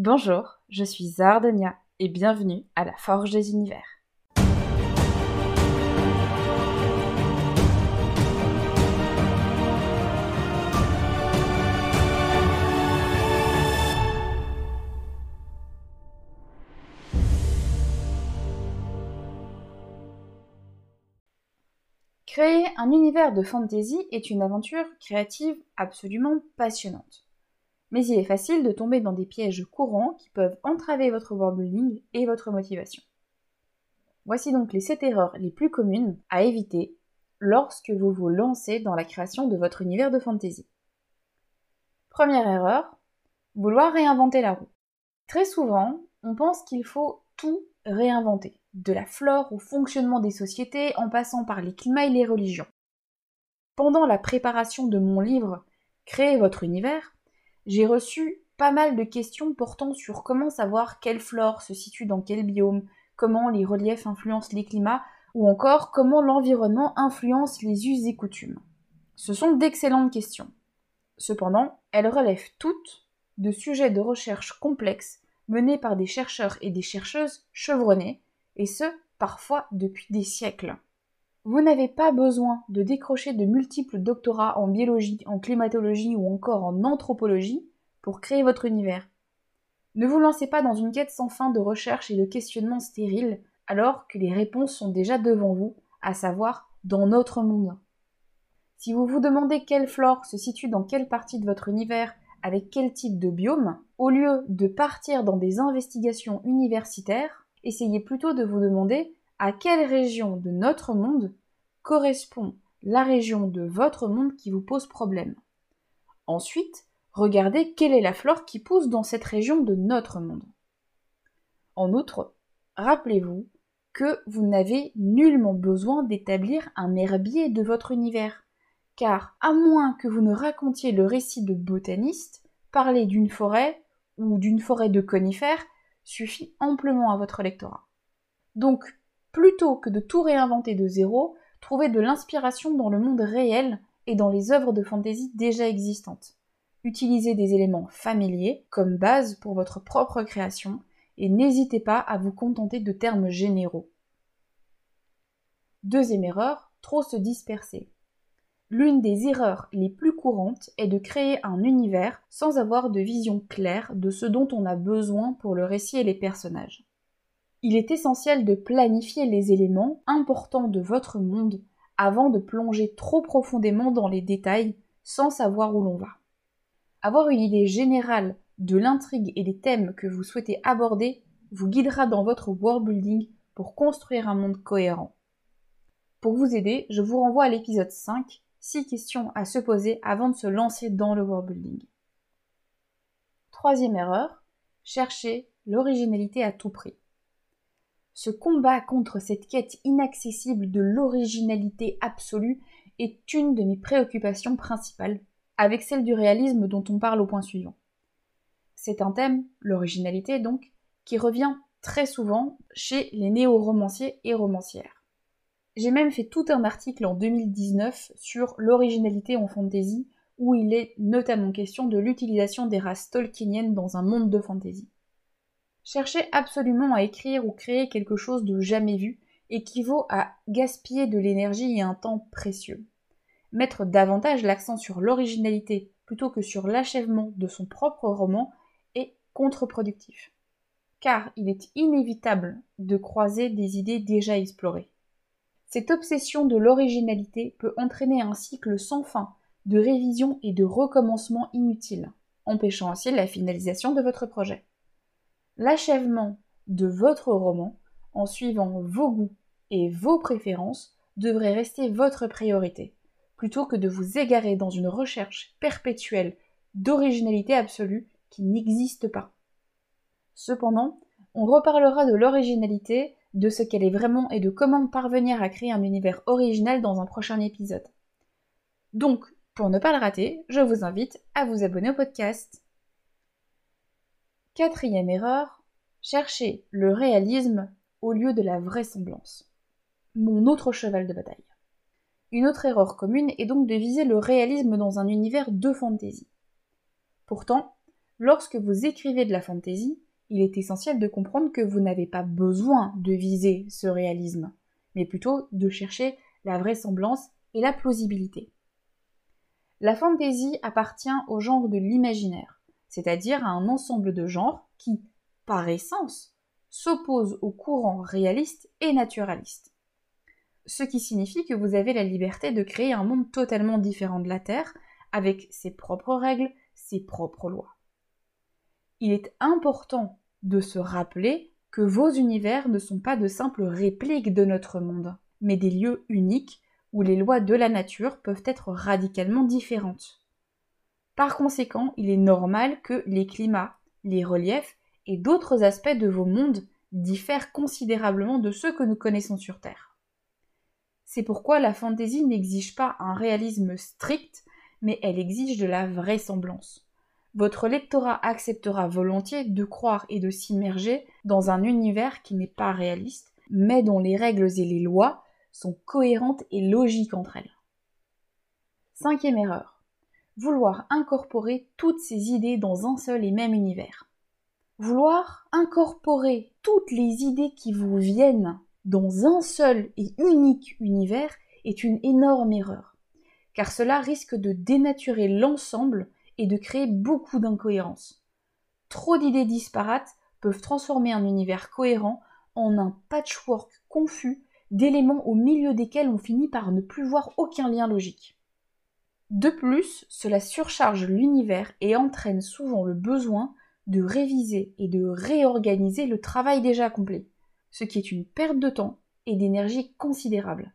Bonjour, je suis Zardonia et bienvenue à la Forge des Univers. Créer un univers de fantasy est une aventure créative absolument passionnante. Mais il est facile de tomber dans des pièges courants qui peuvent entraver votre worldbuilding et votre motivation. Voici donc les 7 erreurs les plus communes à éviter lorsque vous vous lancez dans la création de votre univers de fantasy. Première erreur, vouloir réinventer la roue. Très souvent, on pense qu'il faut tout réinventer, de la flore au fonctionnement des sociétés en passant par les climats et les religions. Pendant la préparation de mon livre Créer votre univers, j'ai reçu pas mal de questions portant sur comment savoir quelle flore se situe dans quel biome, comment les reliefs influencent les climats, ou encore comment l'environnement influence les us et coutumes. Ce sont d'excellentes questions. Cependant, elles relèvent toutes de sujets de recherche complexes menés par des chercheurs et des chercheuses chevronnés, et ce, parfois depuis des siècles. Vous n'avez pas besoin de décrocher de multiples doctorats en biologie, en climatologie ou encore en anthropologie pour créer votre univers. Ne vous lancez pas dans une quête sans fin de recherche et de questionnements stériles alors que les réponses sont déjà devant vous, à savoir dans notre monde. Si vous vous demandez quelle flore se situe dans quelle partie de votre univers avec quel type de biome, au lieu de partir dans des investigations universitaires, essayez plutôt de vous demander à quelle région de notre monde correspond la région de votre monde qui vous pose problème? Ensuite, regardez quelle est la flore qui pousse dans cette région de notre monde. En outre, rappelez-vous que vous n'avez nullement besoin d'établir un herbier de votre univers, car à moins que vous ne racontiez le récit de botaniste, parler d'une forêt ou d'une forêt de conifères suffit amplement à votre lectorat. Donc, plutôt que de tout réinventer de zéro, trouvez de l'inspiration dans le monde réel et dans les œuvres de fantaisie déjà existantes. Utilisez des éléments familiers comme base pour votre propre création et n'hésitez pas à vous contenter de termes généraux. Deuxième erreur, trop se disperser. L'une des erreurs les plus courantes est de créer un univers sans avoir de vision claire de ce dont on a besoin pour le récit et les personnages. Il est essentiel de planifier les éléments importants de votre monde avant de plonger trop profondément dans les détails sans savoir où l'on va. Avoir une idée générale de l'intrigue et des thèmes que vous souhaitez aborder vous guidera dans votre world building pour construire un monde cohérent. Pour vous aider, je vous renvoie à l'épisode 5, 6 questions à se poser avant de se lancer dans le world building. Troisième erreur, chercher l'originalité à tout prix. Ce combat contre cette quête inaccessible de l'originalité absolue est une de mes préoccupations principales, avec celle du réalisme dont on parle au point suivant. C'est un thème, l'originalité donc, qui revient très souvent chez les néo-romanciers et romancières. J'ai même fait tout un article en 2019 sur l'originalité en fantasy, où il est notamment question de l'utilisation des races tolkieniennes dans un monde de fantasy. Chercher absolument à écrire ou créer quelque chose de jamais vu équivaut à gaspiller de l'énergie et un temps précieux. Mettre davantage l'accent sur l'originalité plutôt que sur l'achèvement de son propre roman est contre-productif. Car il est inévitable de croiser des idées déjà explorées. Cette obsession de l'originalité peut entraîner un cycle sans fin de révision et de recommencement inutiles, empêchant ainsi la finalisation de votre projet. L'achèvement de votre roman, en suivant vos goûts et vos préférences, devrait rester votre priorité, plutôt que de vous égarer dans une recherche perpétuelle d'originalité absolue qui n'existe pas. Cependant, on reparlera de l'originalité, de ce qu'elle est vraiment et de comment parvenir à créer un univers original dans un prochain épisode. Donc, pour ne pas le rater, je vous invite à vous abonner au podcast. Quatrième erreur, chercher le réalisme au lieu de la vraisemblance. Mon autre cheval de bataille. Une autre erreur commune est donc de viser le réalisme dans un univers de fantaisie. Pourtant, Lorsque vous écrivez de la fantaisie, il est essentiel de comprendre que vous n'avez pas besoin de viser ce réalisme, mais plutôt de chercher la vraisemblance et la plausibilité. La fantaisie appartient au genre de l'imaginaire, c'est-à-dire à un ensemble de genres qui, par essence, s'opposent au courant réaliste et naturaliste. Ce qui signifie que vous avez la liberté de créer un monde totalement différent de la Terre, avec ses propres règles, ses propres lois. Il est important de se rappeler que vos univers ne sont pas de simples répliques de notre monde, mais des lieux uniques où les lois de la nature peuvent être radicalement différentes. Par conséquent, il est normal que les climats, les reliefs et d'autres aspects de vos mondes diffèrent considérablement de ceux que nous connaissons sur Terre. C'est pourquoi la fantaisie n'exige pas un réalisme strict, mais elle exige de la vraisemblance. Votre lectorat acceptera volontiers de croire et de s'immerger dans un univers qui n'est pas réaliste, mais dont les règles et les lois sont cohérentes et logiques entre elles. Cinquième erreur. Vouloir incorporer toutes ces idées dans un seul et même univers. Vouloir incorporer toutes les idées qui vous viennent dans un seul et unique univers est une énorme erreur, car cela risque de dénaturer l'ensemble et de créer beaucoup d'incohérences. Trop d'idées disparates peuvent transformer un univers cohérent en un patchwork confus d'éléments au milieu desquels on finit par ne plus voir aucun lien logique. De plus, cela surcharge l'univers et entraîne souvent le besoin de réviser et de réorganiser le travail déjà accompli, ce qui est une perte de temps et d'énergie considérable.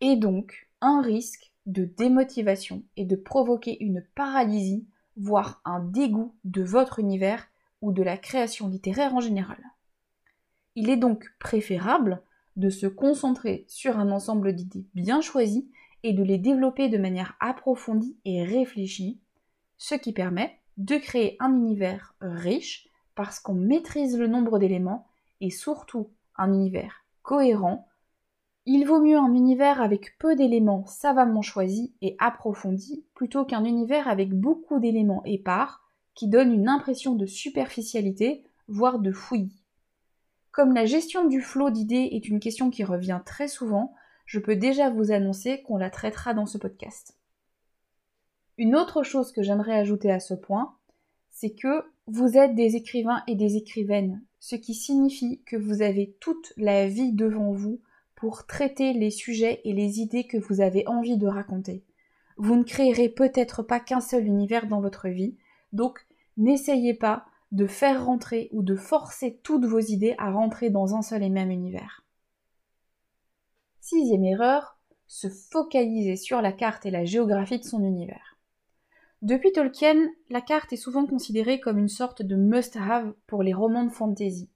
Et donc un risque de démotivation et de provoquer une paralysie, voire un dégoût de votre univers ou de la création littéraire en général. Il est donc préférable de se concentrer sur un ensemble d'idées bien choisies et de les développer de manière approfondie et réfléchie, ce qui permet de créer un univers riche parce qu'on maîtrise le nombre d'éléments et surtout un univers cohérent. Il vaut mieux un univers avec peu d'éléments savamment choisis et approfondis plutôt qu'un univers avec beaucoup d'éléments épars qui donne une impression de superficialité, voire de fouillis. Comme la gestion du flot d'idées est une question qui revient très souvent, je peux déjà vous annoncer qu'on la traitera dans ce podcast. Une autre chose que j'aimerais ajouter à ce point, c'est que vous êtes des écrivains et des écrivaines, ce qui signifie que vous avez toute la vie devant vous pour traiter les sujets et les idées que vous avez envie de raconter. Vous ne créerez peut-être pas qu'un seul univers dans votre vie, donc n'essayez pas de faire rentrer ou de forcer toutes vos idées à rentrer dans un seul et même univers. Sixième erreur, se focaliser sur la carte et la géographie de son univers. Depuis Tolkien, la carte est souvent considérée comme une sorte de must-have pour les romans de fantasy.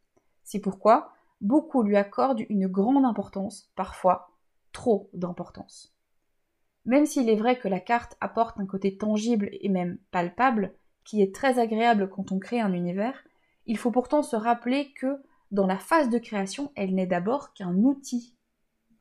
C'est pourquoi beaucoup lui accordent une grande importance, parfois trop d'importance. Même s'il est vrai que la carte apporte un côté tangible et même palpable, qui est très agréable quand on crée un univers, il faut pourtant se rappeler que dans la phase de création, elle n'est d'abord qu'un outil.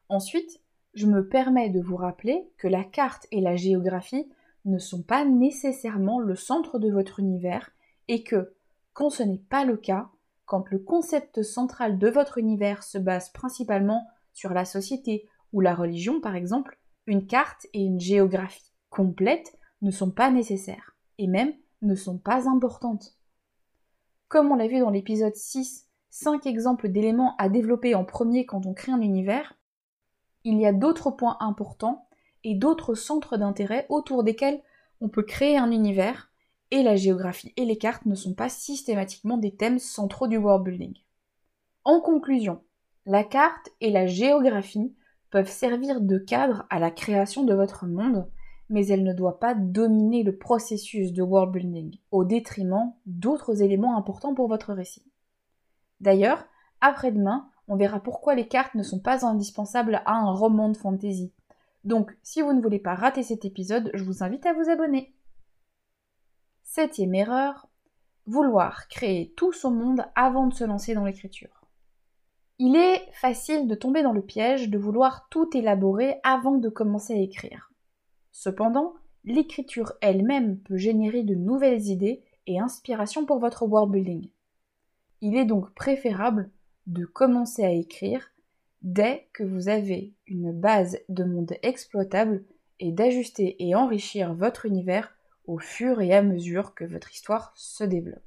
Ensuite, je me permets de vous rappeler que la carte et la géographie ne sont pas nécessairement le centre de votre univers et que, quand ce n'est pas le cas, quand le concept central de votre univers se base principalement sur la société ou la religion par exemple, une carte et une géographie complète ne sont pas nécessaires, et même ne sont pas importantes. Comme on l'a vu dans l'épisode 6, 5 exemples d'éléments à développer en premier quand on crée un univers, il y a d'autres points importants et d'autres centres d'intérêt autour desquels on peut créer un univers, et la géographie et les cartes ne sont pas systématiquement des thèmes centraux du world building. En conclusion, la carte et la géographie peuvent servir de cadre à la création de votre monde, mais elle ne doit pas dominer le processus de world building, au détriment d'autres éléments importants pour votre récit. D'ailleurs, après-demain, on verra pourquoi les cartes ne sont pas indispensables à un roman de fantasy. Donc, si vous ne voulez pas rater cet épisode, je vous invite à vous abonner. Septième erreur, vouloir créer tout son monde avant de se lancer dans l'écriture. Il est facile de tomber dans le piège de vouloir tout élaborer avant de commencer à écrire. Cependant, l'écriture elle-même peut générer de nouvelles idées et inspiration pour votre world building. Il est donc préférable de commencer à écrire dès que vous avez une base de monde exploitable et d'ajuster et enrichir votre univers au fur et à mesure que votre histoire se développe.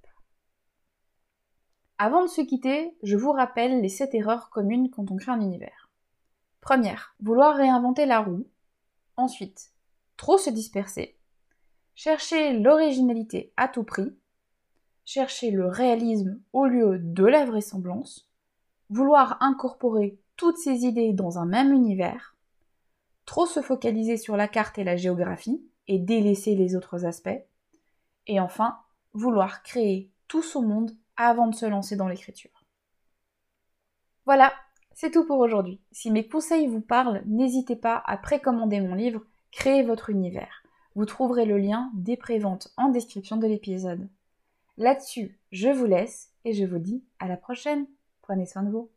Avant de se quitter, je vous rappelle les 7 erreurs communes quand on crée un univers. Première, vouloir réinventer la roue. Ensuite, trop se disperser. Chercher l'originalité à tout prix. Chercher le réalisme au lieu de la vraisemblance. Vouloir incorporer toutes ces idées dans un même univers. Trop se focaliser sur la carte et la géographie et délaisser les autres aspects. Et enfin, vouloir créer tout son monde avant de se lancer dans l'écriture. Voilà, c'est tout pour aujourd'hui. Si mes conseils vous parlent, n'hésitez pas à précommander mon livre Créer votre univers. Vous trouverez le lien des préventes en description de l'épisode. Là-dessus, je vous laisse et je vous dis à la prochaine. Prenez soin de vous.